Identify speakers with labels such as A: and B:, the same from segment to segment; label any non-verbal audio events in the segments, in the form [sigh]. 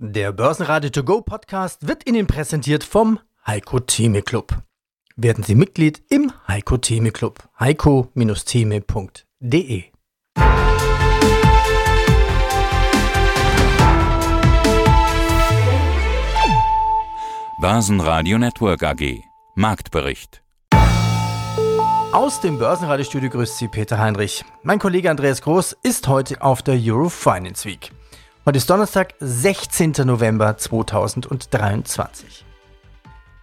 A: Der Börsenradio To Go Podcast wird Ihnen präsentiert vom Heiko Theme Club. Werden Sie Mitglied im Heiko Theme Club. heiko-theme.de
B: Börsenradio Network AG Marktbericht
A: Aus dem Börsenradiostudio grüßt Sie Peter Heinrich. Mein Kollege Andreas Groß ist heute auf der Eurofinance Week. Heute ist Donnerstag, 16. November 2023.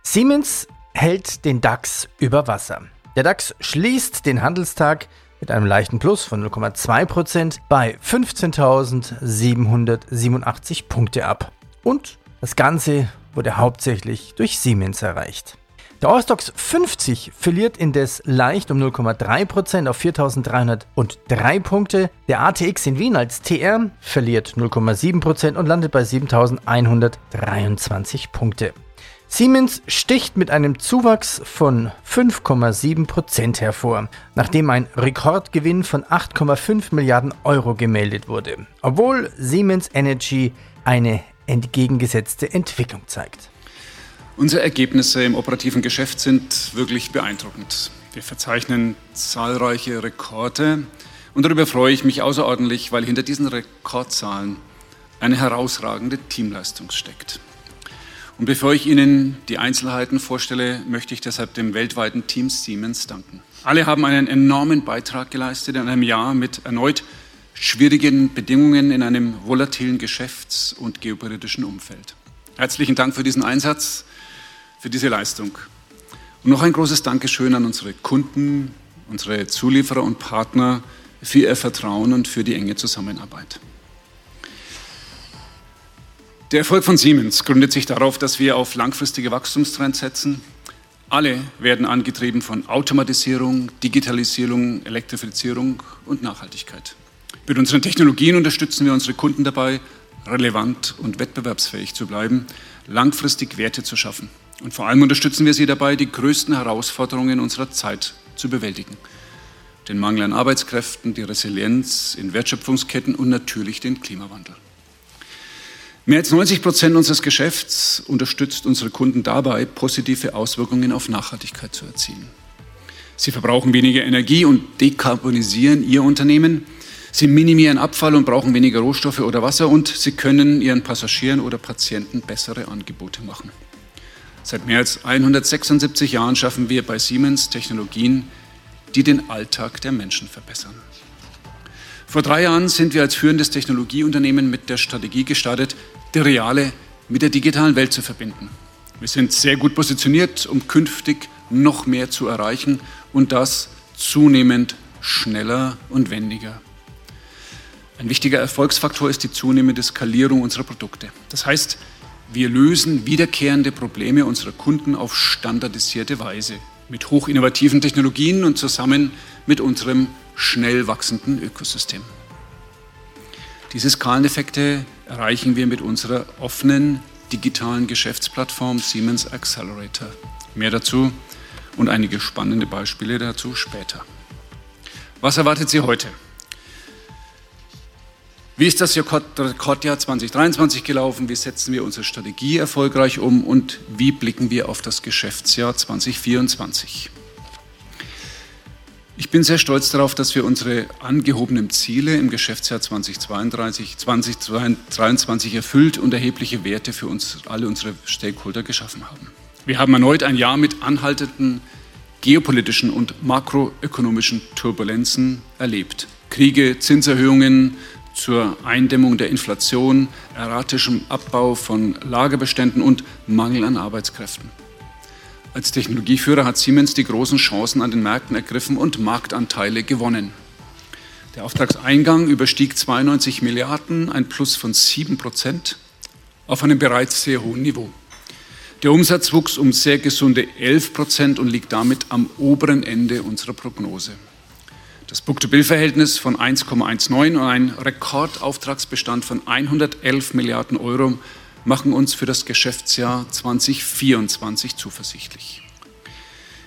A: Siemens hält den DAX über Wasser. Der DAX schließt den Handelstag mit einem leichten Plus von 0,2% bei 15.787 Punkte ab. Und das Ganze wurde hauptsächlich durch Siemens erreicht. Der Eurostox 50 verliert indes leicht um 0,3% auf 4.303 Punkte. Der ATX in Wien als TR verliert 0,7% und landet bei 7.123 Punkte. Siemens sticht mit einem Zuwachs von 5,7% hervor, nachdem ein Rekordgewinn von 8,5 Milliarden Euro gemeldet wurde, obwohl Siemens Energy eine entgegengesetzte Entwicklung zeigt.
C: Unsere Ergebnisse im operativen Geschäft sind wirklich beeindruckend. Wir verzeichnen zahlreiche Rekorde und darüber freue ich mich außerordentlich, weil hinter diesen Rekordzahlen eine herausragende Teamleistung steckt. Und bevor ich Ihnen die Einzelheiten vorstelle, möchte ich deshalb dem weltweiten Team Siemens danken. Alle haben einen enormen Beitrag geleistet in einem Jahr mit erneut schwierigen Bedingungen in einem volatilen Geschäfts- und geopolitischen Umfeld. Herzlichen Dank für diesen Einsatz für diese Leistung. Und noch ein großes Dankeschön an unsere Kunden, unsere Zulieferer und Partner für ihr Vertrauen und für die enge Zusammenarbeit. Der Erfolg von Siemens gründet sich darauf, dass wir auf langfristige Wachstumstrends setzen. Alle werden angetrieben von Automatisierung, Digitalisierung, Elektrifizierung und Nachhaltigkeit. Mit unseren Technologien unterstützen wir unsere Kunden dabei, relevant und wettbewerbsfähig zu bleiben, langfristig Werte zu schaffen. Und vor allem unterstützen wir sie dabei, die größten Herausforderungen unserer Zeit zu bewältigen. Den Mangel an Arbeitskräften, die Resilienz in Wertschöpfungsketten und natürlich den Klimawandel. Mehr als 90 Prozent unseres Geschäfts unterstützt unsere Kunden dabei, positive Auswirkungen auf Nachhaltigkeit zu erzielen. Sie verbrauchen weniger Energie und dekarbonisieren ihr Unternehmen. Sie minimieren Abfall und brauchen weniger Rohstoffe oder Wasser und sie können ihren Passagieren oder Patienten bessere Angebote machen. Seit mehr als 176 Jahren schaffen wir bei Siemens Technologien, die den Alltag der Menschen verbessern. Vor drei Jahren sind wir als führendes Technologieunternehmen mit der Strategie gestartet, die reale mit der digitalen Welt zu verbinden. Wir sind sehr gut positioniert, um künftig noch mehr zu erreichen und das zunehmend schneller und wendiger. Ein wichtiger Erfolgsfaktor ist die zunehmende Skalierung unserer Produkte. Das heißt, wir lösen wiederkehrende Probleme unserer Kunden auf standardisierte Weise mit hochinnovativen Technologien und zusammen mit unserem schnell wachsenden Ökosystem. Diese Skaleneffekte erreichen wir mit unserer offenen digitalen Geschäftsplattform Siemens Accelerator. Mehr dazu und einige spannende Beispiele dazu später. Was erwartet Sie heute? Wie ist das Rekordjahr 2023 gelaufen? Wie setzen wir unsere Strategie erfolgreich um? Und wie blicken wir auf das Geschäftsjahr 2024? Ich bin sehr stolz darauf, dass wir unsere angehobenen Ziele im Geschäftsjahr 2032, 2023 erfüllt und erhebliche Werte für uns, alle unsere Stakeholder geschaffen haben. Wir haben erneut ein Jahr mit anhaltenden geopolitischen und makroökonomischen Turbulenzen erlebt. Kriege, Zinserhöhungen, zur Eindämmung der Inflation, erratischem Abbau von Lagerbeständen und Mangel an Arbeitskräften. Als Technologieführer hat Siemens die großen Chancen an den Märkten ergriffen und Marktanteile gewonnen. Der Auftragseingang überstieg 92 Milliarden, ein Plus von 7 Prozent auf einem bereits sehr hohen Niveau. Der Umsatz wuchs um sehr gesunde 11 Prozent und liegt damit am oberen Ende unserer Prognose. Das Book-to-Bill-Verhältnis von 1,19 und ein Rekordauftragsbestand von 111 Milliarden Euro machen uns für das Geschäftsjahr 2024 zuversichtlich.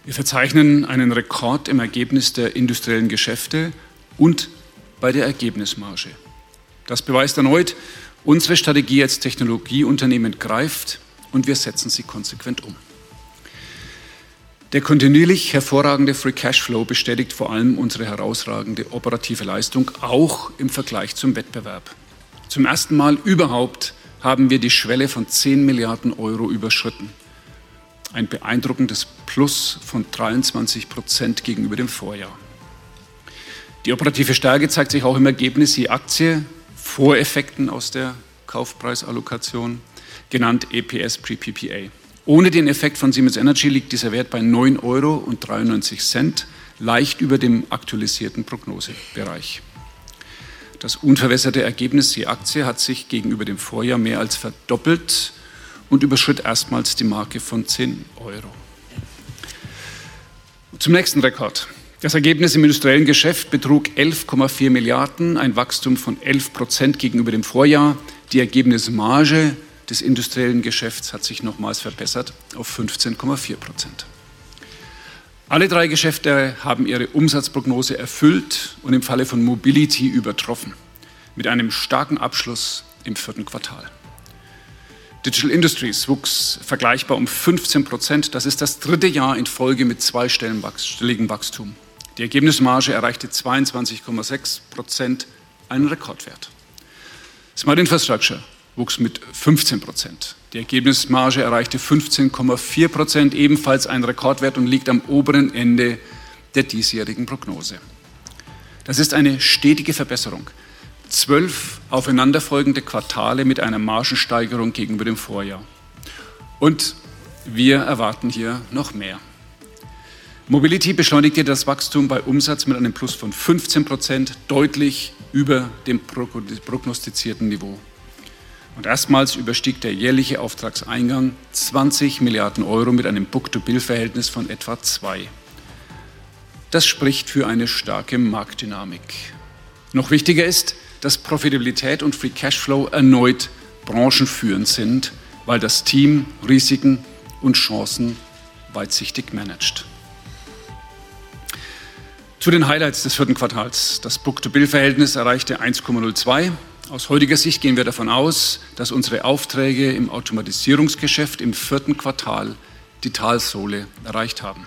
C: Wir verzeichnen einen Rekord im Ergebnis der industriellen Geschäfte und bei der Ergebnismarge. Das beweist erneut Unsere Strategie als Technologieunternehmen greift und wir setzen sie konsequent um. Der kontinuierlich hervorragende Free Cashflow bestätigt vor allem unsere herausragende operative Leistung, auch im Vergleich zum Wettbewerb. Zum ersten Mal überhaupt haben wir die Schwelle von 10 Milliarden Euro überschritten. Ein beeindruckendes Plus von 23 Prozent gegenüber dem Vorjahr. Die operative Stärke zeigt sich auch im Ergebnis je Aktie vor Effekten aus der Kaufpreisallokation, genannt EPS pre-PPA. Ohne den Effekt von Siemens Energy liegt dieser Wert bei 9,93 Euro, leicht über dem aktualisierten Prognosebereich. Das unverwässerte Ergebnis je Aktie hat sich gegenüber dem Vorjahr mehr als verdoppelt und überschritt erstmals die Marke von 10 Euro. Zum nächsten Rekord. Das Ergebnis im industriellen Geschäft betrug 11,4 Milliarden, ein Wachstum von 11 Prozent gegenüber dem Vorjahr. Die Ergebnismarge des industriellen Geschäfts hat sich nochmals verbessert auf 15,4 Prozent. Alle drei Geschäfte haben ihre Umsatzprognose erfüllt und im Falle von Mobility übertroffen, mit einem starken Abschluss im vierten Quartal. Digital Industries wuchs vergleichbar um 15 Prozent. Das ist das dritte Jahr in Folge mit zweistelligem Wachstum. Die Ergebnismarge erreichte 22,6 Prozent, einen Rekordwert. Smart Infrastructure wuchs mit 15 Prozent. Die Ergebnismarge erreichte 15,4 Prozent, ebenfalls ein Rekordwert und liegt am oberen Ende der diesjährigen Prognose. Das ist eine stetige Verbesserung. Zwölf aufeinanderfolgende Quartale mit einer Margensteigerung gegenüber dem Vorjahr. Und wir erwarten hier noch mehr. Mobility beschleunigte das Wachstum bei Umsatz mit einem Plus von 15 Prozent, deutlich über dem prognostizierten Niveau. Und erstmals überstieg der jährliche Auftragseingang 20 Milliarden Euro mit einem Book-to-Bill-Verhältnis von etwa zwei. Das spricht für eine starke Marktdynamik. Noch wichtiger ist, dass Profitabilität und Free Cashflow erneut branchenführend sind, weil das Team Risiken und Chancen weitsichtig managt. Zu den Highlights des vierten Quartals. Das Book-to-Bill-Verhältnis erreichte 1,02 aus heutiger Sicht gehen wir davon aus, dass unsere Aufträge im Automatisierungsgeschäft im vierten Quartal die Talsohle erreicht haben.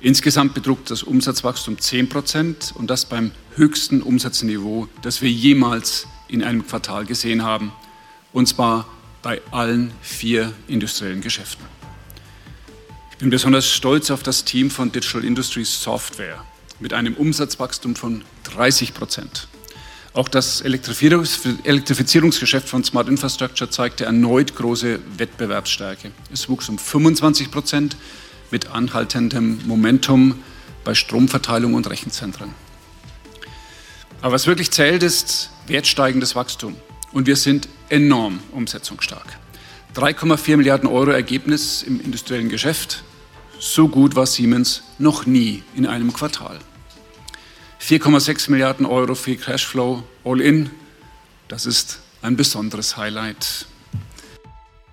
C: Insgesamt betrug das Umsatzwachstum 10 Prozent und das beim höchsten Umsatzniveau, das wir jemals in einem Quartal gesehen haben, und zwar bei allen vier industriellen Geschäften. Ich bin besonders stolz auf das Team von Digital Industries Software mit einem Umsatzwachstum von 30 Prozent. Auch das Elektrifizierungsgeschäft von Smart Infrastructure zeigte erneut große Wettbewerbsstärke. Es wuchs um 25 Prozent mit anhaltendem Momentum bei Stromverteilung und Rechenzentren. Aber was wirklich zählt, ist wertsteigendes Wachstum. Und wir sind enorm umsetzungsstark. 3,4 Milliarden Euro Ergebnis im industriellen Geschäft. So gut war Siemens noch nie in einem Quartal. 4,6 Milliarden Euro Free Cashflow all in. Das ist ein besonderes Highlight.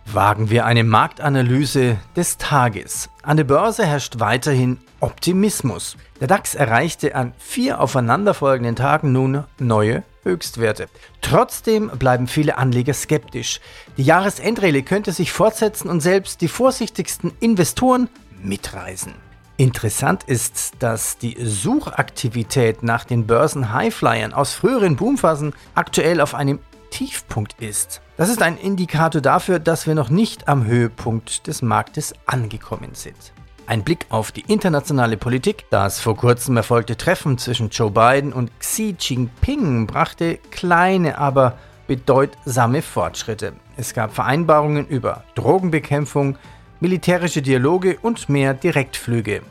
A: Wagen wir eine Marktanalyse des Tages. An der Börse herrscht weiterhin Optimismus. Der DAX erreichte an vier aufeinanderfolgenden Tagen nun neue Höchstwerte. Trotzdem bleiben viele Anleger skeptisch. Die Jahresendrallye könnte sich fortsetzen und selbst die vorsichtigsten Investoren mitreisen. Interessant ist, dass die Suchaktivität nach den Börsen-Highflyern aus früheren Boomphasen aktuell auf einem Tiefpunkt ist. Das ist ein Indikator dafür, dass wir noch nicht am Höhepunkt des Marktes angekommen sind. Ein Blick auf die internationale Politik. Das vor kurzem erfolgte Treffen zwischen Joe Biden und Xi Jinping brachte kleine, aber bedeutsame Fortschritte. Es gab Vereinbarungen über Drogenbekämpfung, militärische Dialoge und mehr Direktflüge.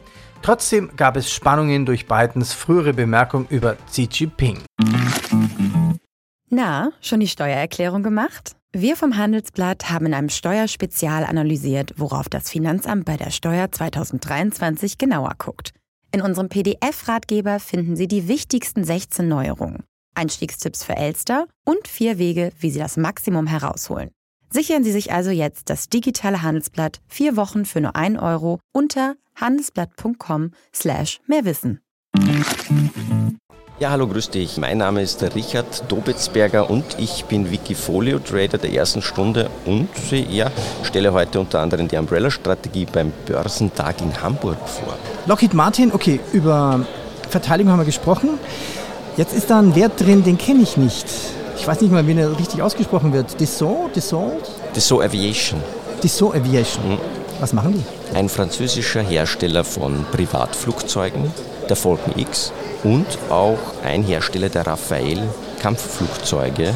A: Trotzdem gab es Spannungen durch Bidens frühere Bemerkung über Xi Jinping.
D: Na, schon die Steuererklärung gemacht? Wir vom Handelsblatt haben in einem Steuerspezial analysiert, worauf das Finanzamt bei der Steuer 2023 genauer guckt. In unserem PDF-Ratgeber finden Sie die wichtigsten 16 Neuerungen, Einstiegstipps für Elster und vier Wege, wie Sie das Maximum herausholen. Sichern Sie sich also jetzt das digitale Handelsblatt vier Wochen für nur 1 Euro unter handelsblatt.com slash mehrwissen.
E: Ja, hallo, grüß dich. Mein Name ist Richard Dobetzberger und ich bin Wikifolio Trader der ersten Stunde und ja, stelle heute unter anderem die Umbrella-Strategie beim Börsentag in Hamburg vor.
A: Lockheed Martin, okay, über Verteidigung haben wir gesprochen. Jetzt ist da ein Wert drin, den kenne ich nicht. Ich weiß nicht mal, wie er richtig ausgesprochen wird. Dassault? Dassault?
E: Dassault Aviation.
A: Dassault Aviation. Mhm. Was machen die?
E: Ein französischer Hersteller von Privatflugzeugen, der Falcon X und auch ein Hersteller der Rafale Kampfflugzeuge,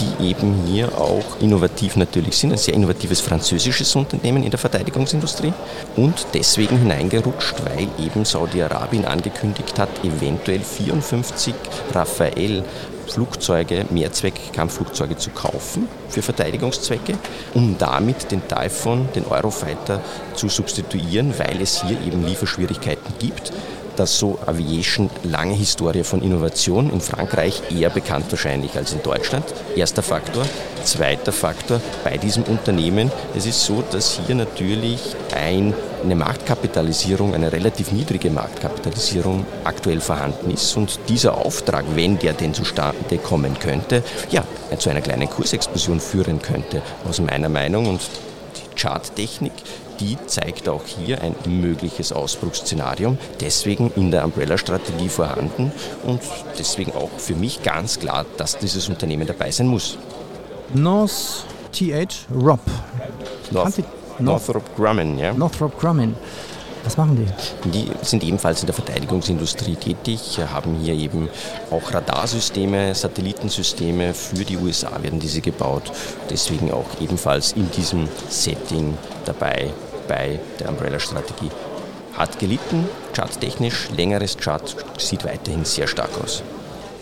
E: die eben hier auch innovativ natürlich sind. Ein sehr innovatives französisches Unternehmen in der Verteidigungsindustrie und deswegen hineingerutscht, weil eben Saudi-Arabien angekündigt hat, eventuell 54 Rafale Flugzeuge, Mehrzweck-Kampfflugzeuge zu kaufen für Verteidigungszwecke, um damit den Typhoon, den Eurofighter zu substituieren, weil es hier eben Lieferschwierigkeiten gibt dass so Aviation lange Historie von Innovation in Frankreich eher bekannt wahrscheinlich als in Deutschland. Erster Faktor. Zweiter Faktor bei diesem Unternehmen. Es ist so, dass hier natürlich ein, eine Marktkapitalisierung, eine relativ niedrige Marktkapitalisierung aktuell vorhanden ist und dieser Auftrag, wenn der denn zustande kommen könnte, ja, zu einer kleinen Kursexplosion führen könnte, aus meiner Meinung. Und die Charttechnik die zeigt auch hier ein mögliches Ausbruchsszenario, deswegen in der Umbrella-Strategie vorhanden und deswegen auch für mich ganz klar, dass dieses Unternehmen dabei sein muss.
A: North TH Rob.
E: North, Northrop Grumman, ja.
A: Northrop Grumman. Was machen die?
E: Die sind ebenfalls in der Verteidigungsindustrie tätig, haben hier eben auch Radarsysteme, Satellitensysteme für die USA werden diese gebaut. Deswegen auch ebenfalls in diesem Setting dabei bei der Umbrella-Strategie. Hat gelitten, charttechnisch, längeres Chart sieht weiterhin sehr stark aus.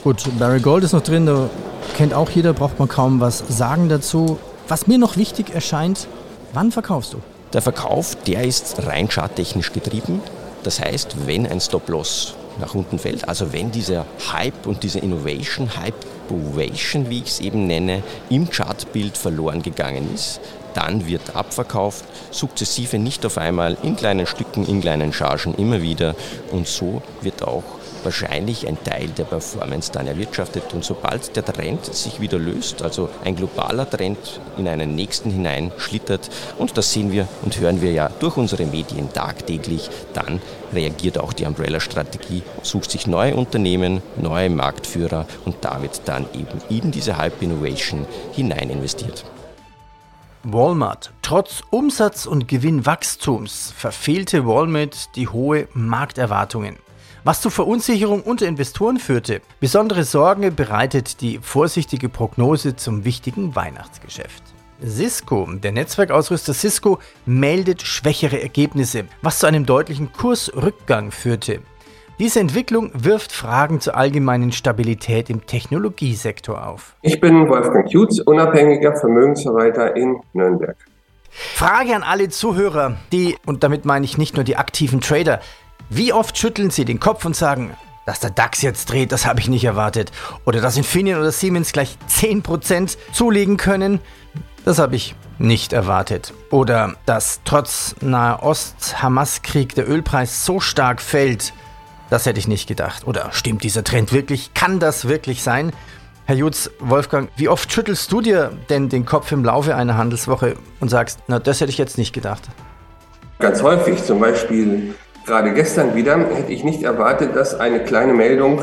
A: Gut, Barry Gold ist noch drin, da kennt auch jeder, braucht man kaum was sagen dazu. Was mir noch wichtig erscheint, wann verkaufst du?
E: Der Verkauf, der ist rein charttechnisch getrieben. Das heißt, wenn ein Stop-Loss nach unten fällt, also wenn dieser Hype und diese Innovation, Hype-Ovation, wie ich es eben nenne, im Chartbild verloren gegangen ist, dann wird abverkauft, sukzessive nicht auf einmal, in kleinen Stücken, in kleinen Chargen immer wieder und so wird auch wahrscheinlich ein Teil der Performance dann erwirtschaftet. Und sobald der Trend sich wieder löst, also ein globaler Trend in einen nächsten hinein schlittert, und das sehen wir und hören wir ja durch unsere Medien tagtäglich, dann reagiert auch die Umbrella-Strategie, sucht sich neue Unternehmen, neue Marktführer und damit dann eben in diese Hype Innovation hinein investiert.
A: Walmart. Trotz Umsatz- und Gewinnwachstums verfehlte Walmart die hohe Markterwartungen was zu Verunsicherung unter Investoren führte. Besondere Sorgen bereitet die vorsichtige Prognose zum wichtigen Weihnachtsgeschäft. Cisco, der Netzwerkausrüster Cisco, meldet schwächere Ergebnisse, was zu einem deutlichen Kursrückgang führte. Diese Entwicklung wirft Fragen zur allgemeinen Stabilität im Technologiesektor auf.
F: Ich bin Wolfgang Jutz, unabhängiger Vermögensverwalter in Nürnberg.
A: Frage an alle Zuhörer, die, und damit meine ich nicht nur die aktiven Trader, wie oft schütteln Sie den Kopf und sagen, dass der DAX jetzt dreht, das habe ich nicht erwartet. Oder dass Infineon oder Siemens gleich 10% zulegen können, das habe ich nicht erwartet. Oder dass trotz Nahost-Hamas-Krieg der Ölpreis so stark fällt, das hätte ich nicht gedacht. Oder stimmt dieser Trend wirklich? Kann das wirklich sein? Herr Jutz, Wolfgang, wie oft schüttelst du dir denn den Kopf im Laufe einer Handelswoche und sagst, na, das hätte ich jetzt nicht gedacht?
F: Ganz häufig, zum Beispiel Gerade gestern wieder hätte ich nicht erwartet, dass eine kleine Meldung,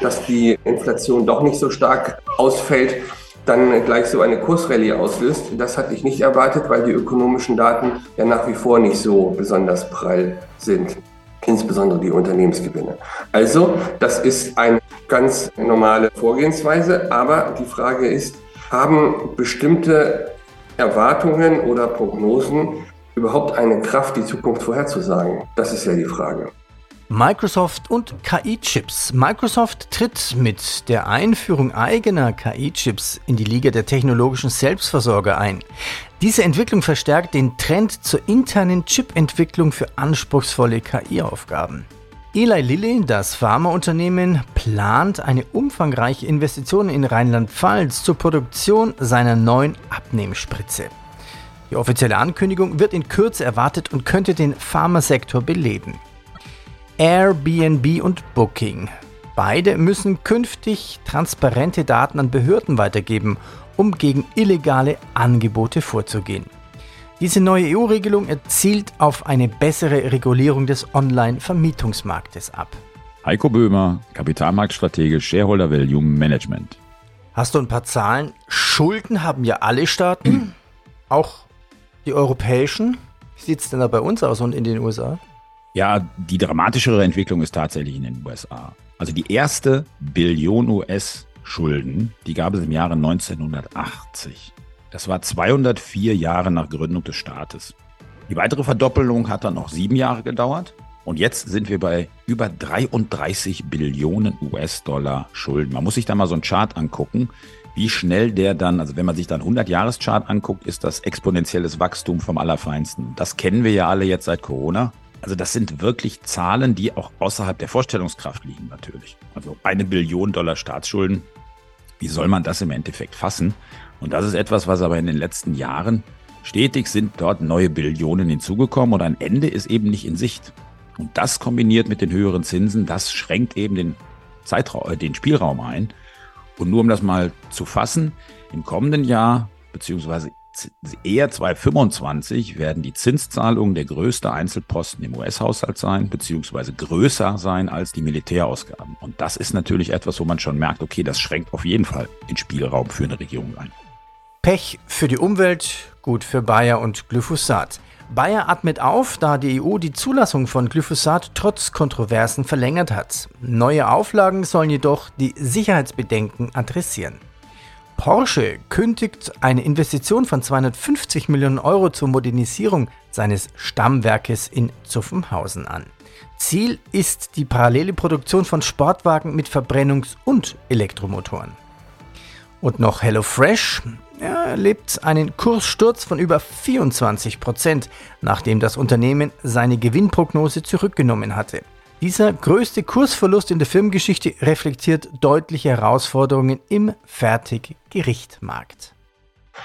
F: dass die Inflation doch nicht so stark ausfällt, dann gleich so eine Kursrallye auslöst. Das hatte ich nicht erwartet, weil die ökonomischen Daten ja nach wie vor nicht so besonders prall sind, insbesondere die Unternehmensgewinne. Also, das ist eine ganz normale Vorgehensweise, aber die Frage ist, haben bestimmte Erwartungen oder Prognosen überhaupt eine Kraft, die Zukunft vorherzusagen? Das ist ja die Frage.
A: Microsoft und KI-Chips. Microsoft tritt mit der Einführung eigener KI-Chips in die Liga der technologischen Selbstversorger ein. Diese Entwicklung verstärkt den Trend zur internen Chip-Entwicklung für anspruchsvolle KI-Aufgaben. Eli Lilly, das Pharmaunternehmen, plant eine umfangreiche Investition in Rheinland-Pfalz zur Produktion seiner neuen Abnehmspritze. Die offizielle Ankündigung wird in Kürze erwartet und könnte den Pharmasektor beleben. Airbnb und Booking. Beide müssen künftig transparente Daten an Behörden weitergeben, um gegen illegale Angebote vorzugehen. Diese neue EU-Regelung erzielt auf eine bessere Regulierung des Online-Vermietungsmarktes ab.
G: Heiko Böhmer, Kapitalmarktstratege Shareholder Value Management.
A: Hast du ein paar Zahlen? Schulden haben ja alle Staaten, [clears throat] auch die europäischen. Wie sieht es denn da bei uns aus und in den USA?
G: Ja, die dramatischere Entwicklung ist tatsächlich in den USA. Also die erste Billion US-Schulden, die gab es im Jahre 1980. Das war 204 Jahre nach Gründung des Staates. Die weitere Verdoppelung hat dann noch sieben Jahre gedauert. Und jetzt sind wir bei über 33 Billionen US-Dollar Schulden. Man muss sich da mal so einen Chart angucken, wie schnell der dann, also wenn man sich dann 100-Jahres-Chart anguckt, ist das exponentielles Wachstum vom Allerfeinsten. Das kennen wir ja alle jetzt seit Corona. Also das sind wirklich Zahlen, die auch außerhalb der Vorstellungskraft liegen natürlich. Also eine Billion Dollar Staatsschulden, wie soll man das im Endeffekt fassen? Und das ist etwas, was aber in den letzten Jahren stetig sind dort neue Billionen hinzugekommen und ein Ende ist eben nicht in Sicht. Und das kombiniert mit den höheren Zinsen, das schränkt eben den Zeitraum, äh, den Spielraum ein. Und nur um das mal zu fassen, im kommenden Jahr, beziehungsweise eher 2025 werden die Zinszahlungen der größte Einzelposten im US-Haushalt sein, beziehungsweise größer sein als die Militärausgaben. Und das ist natürlich etwas, wo man schon merkt, okay, das schränkt auf jeden Fall den Spielraum für eine Regierung ein.
A: Pech für die Umwelt, gut für Bayer und Glyphosat. Bayer atmet auf, da die EU die Zulassung von Glyphosat trotz Kontroversen verlängert hat. Neue Auflagen sollen jedoch die Sicherheitsbedenken adressieren. Porsche kündigt eine Investition von 250 Millionen Euro zur Modernisierung seines Stammwerkes in Zuffenhausen an. Ziel ist die parallele Produktion von Sportwagen mit Verbrennungs- und Elektromotoren. Und noch HelloFresh er erlebt einen Kurssturz von über 24 Prozent, nachdem das Unternehmen seine Gewinnprognose zurückgenommen hatte. Dieser größte Kursverlust in der Firmengeschichte reflektiert deutliche Herausforderungen im Fertiggerichtmarkt.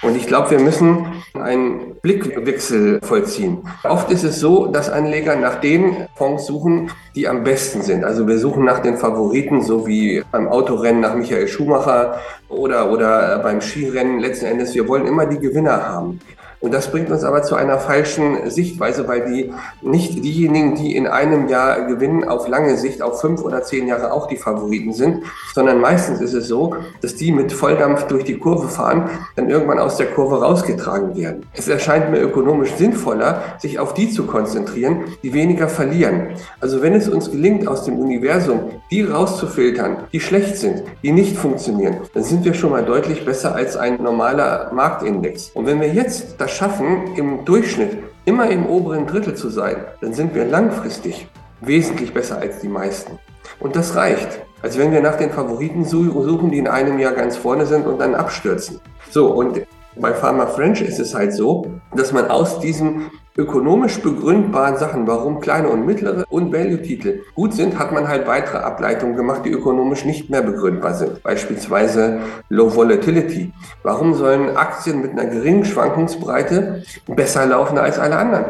F: Und ich glaube, wir müssen einen Blickwechsel vollziehen. Oft ist es so, dass Anleger nach den Fonds suchen, die am besten sind. Also wir suchen nach den Favoriten, so wie beim Autorennen nach Michael Schumacher oder, oder beim Skirennen. Letzten Endes, wir wollen immer die Gewinner haben. Und das bringt uns aber zu einer falschen Sichtweise, weil die nicht diejenigen, die in einem Jahr gewinnen, auf lange Sicht, auf fünf oder zehn Jahre auch die Favoriten sind, sondern meistens ist es so, dass die mit Volldampf durch die Kurve fahren, dann irgendwann aus der Kurve rausgetragen werden. Es erscheint mir ökonomisch sinnvoller, sich auf die zu konzentrieren, die weniger verlieren. Also wenn es uns gelingt, aus dem Universum die rauszufiltern, die schlecht sind, die nicht funktionieren, dann sind wir schon mal deutlich besser als ein normaler Marktindex. Und wenn wir jetzt das schaffen, im Durchschnitt immer im oberen Drittel zu sein, dann sind wir langfristig wesentlich besser als die meisten. Und das reicht. Als wenn wir nach den Favoriten suchen, die in einem Jahr ganz vorne sind und dann abstürzen. So, und bei Pharma French ist es halt so, dass man aus diesen ökonomisch begründbaren Sachen, warum kleine und mittlere und Value-Titel gut sind, hat man halt weitere Ableitungen gemacht, die ökonomisch nicht mehr begründbar sind. Beispielsweise Low Volatility. Warum sollen Aktien mit einer geringen Schwankungsbreite besser laufen als alle anderen?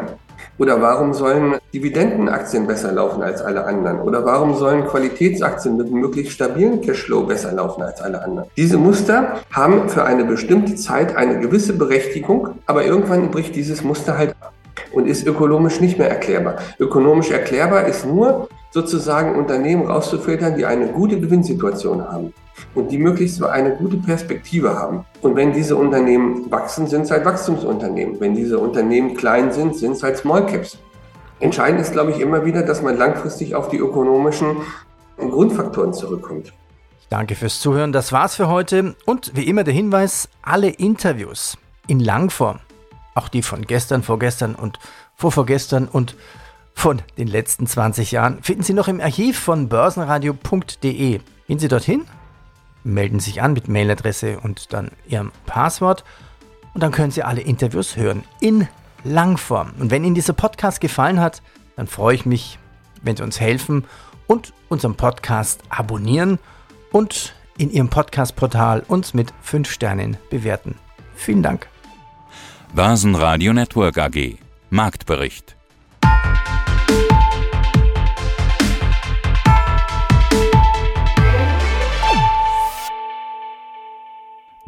F: Oder warum sollen Dividendenaktien besser laufen als alle anderen? Oder warum sollen Qualitätsaktien mit einem möglichst stabilen Cashflow besser laufen als alle anderen? Diese Muster haben für eine bestimmte Zeit eine gewisse Berechtigung, aber irgendwann bricht dieses Muster halt ab und ist ökonomisch nicht mehr erklärbar. Ökonomisch erklärbar ist nur sozusagen Unternehmen rauszufiltern, die eine gute Gewinnsituation haben und die möglichst eine gute Perspektive haben. Und wenn diese Unternehmen wachsen, sind es halt Wachstumsunternehmen. Wenn diese Unternehmen klein sind, sind es halt Small Caps. Entscheidend ist, glaube ich, immer wieder, dass man langfristig auf die ökonomischen Grundfaktoren zurückkommt.
A: Danke fürs Zuhören. Das war's für heute. Und wie immer der Hinweis: alle Interviews in Langform, auch die von gestern, vorgestern und vorvorgestern und von den letzten 20 Jahren, finden Sie noch im Archiv von börsenradio.de. Gehen Sie dorthin melden sich an mit Mailadresse und dann ihrem Passwort und dann können Sie alle Interviews hören in Langform. Und wenn Ihnen dieser Podcast gefallen hat, dann freue ich mich, wenn Sie uns helfen und unseren Podcast abonnieren und in Ihrem Podcast-Portal uns mit 5 Sternen bewerten. Vielen Dank.
B: Börsenradio Network AG Marktbericht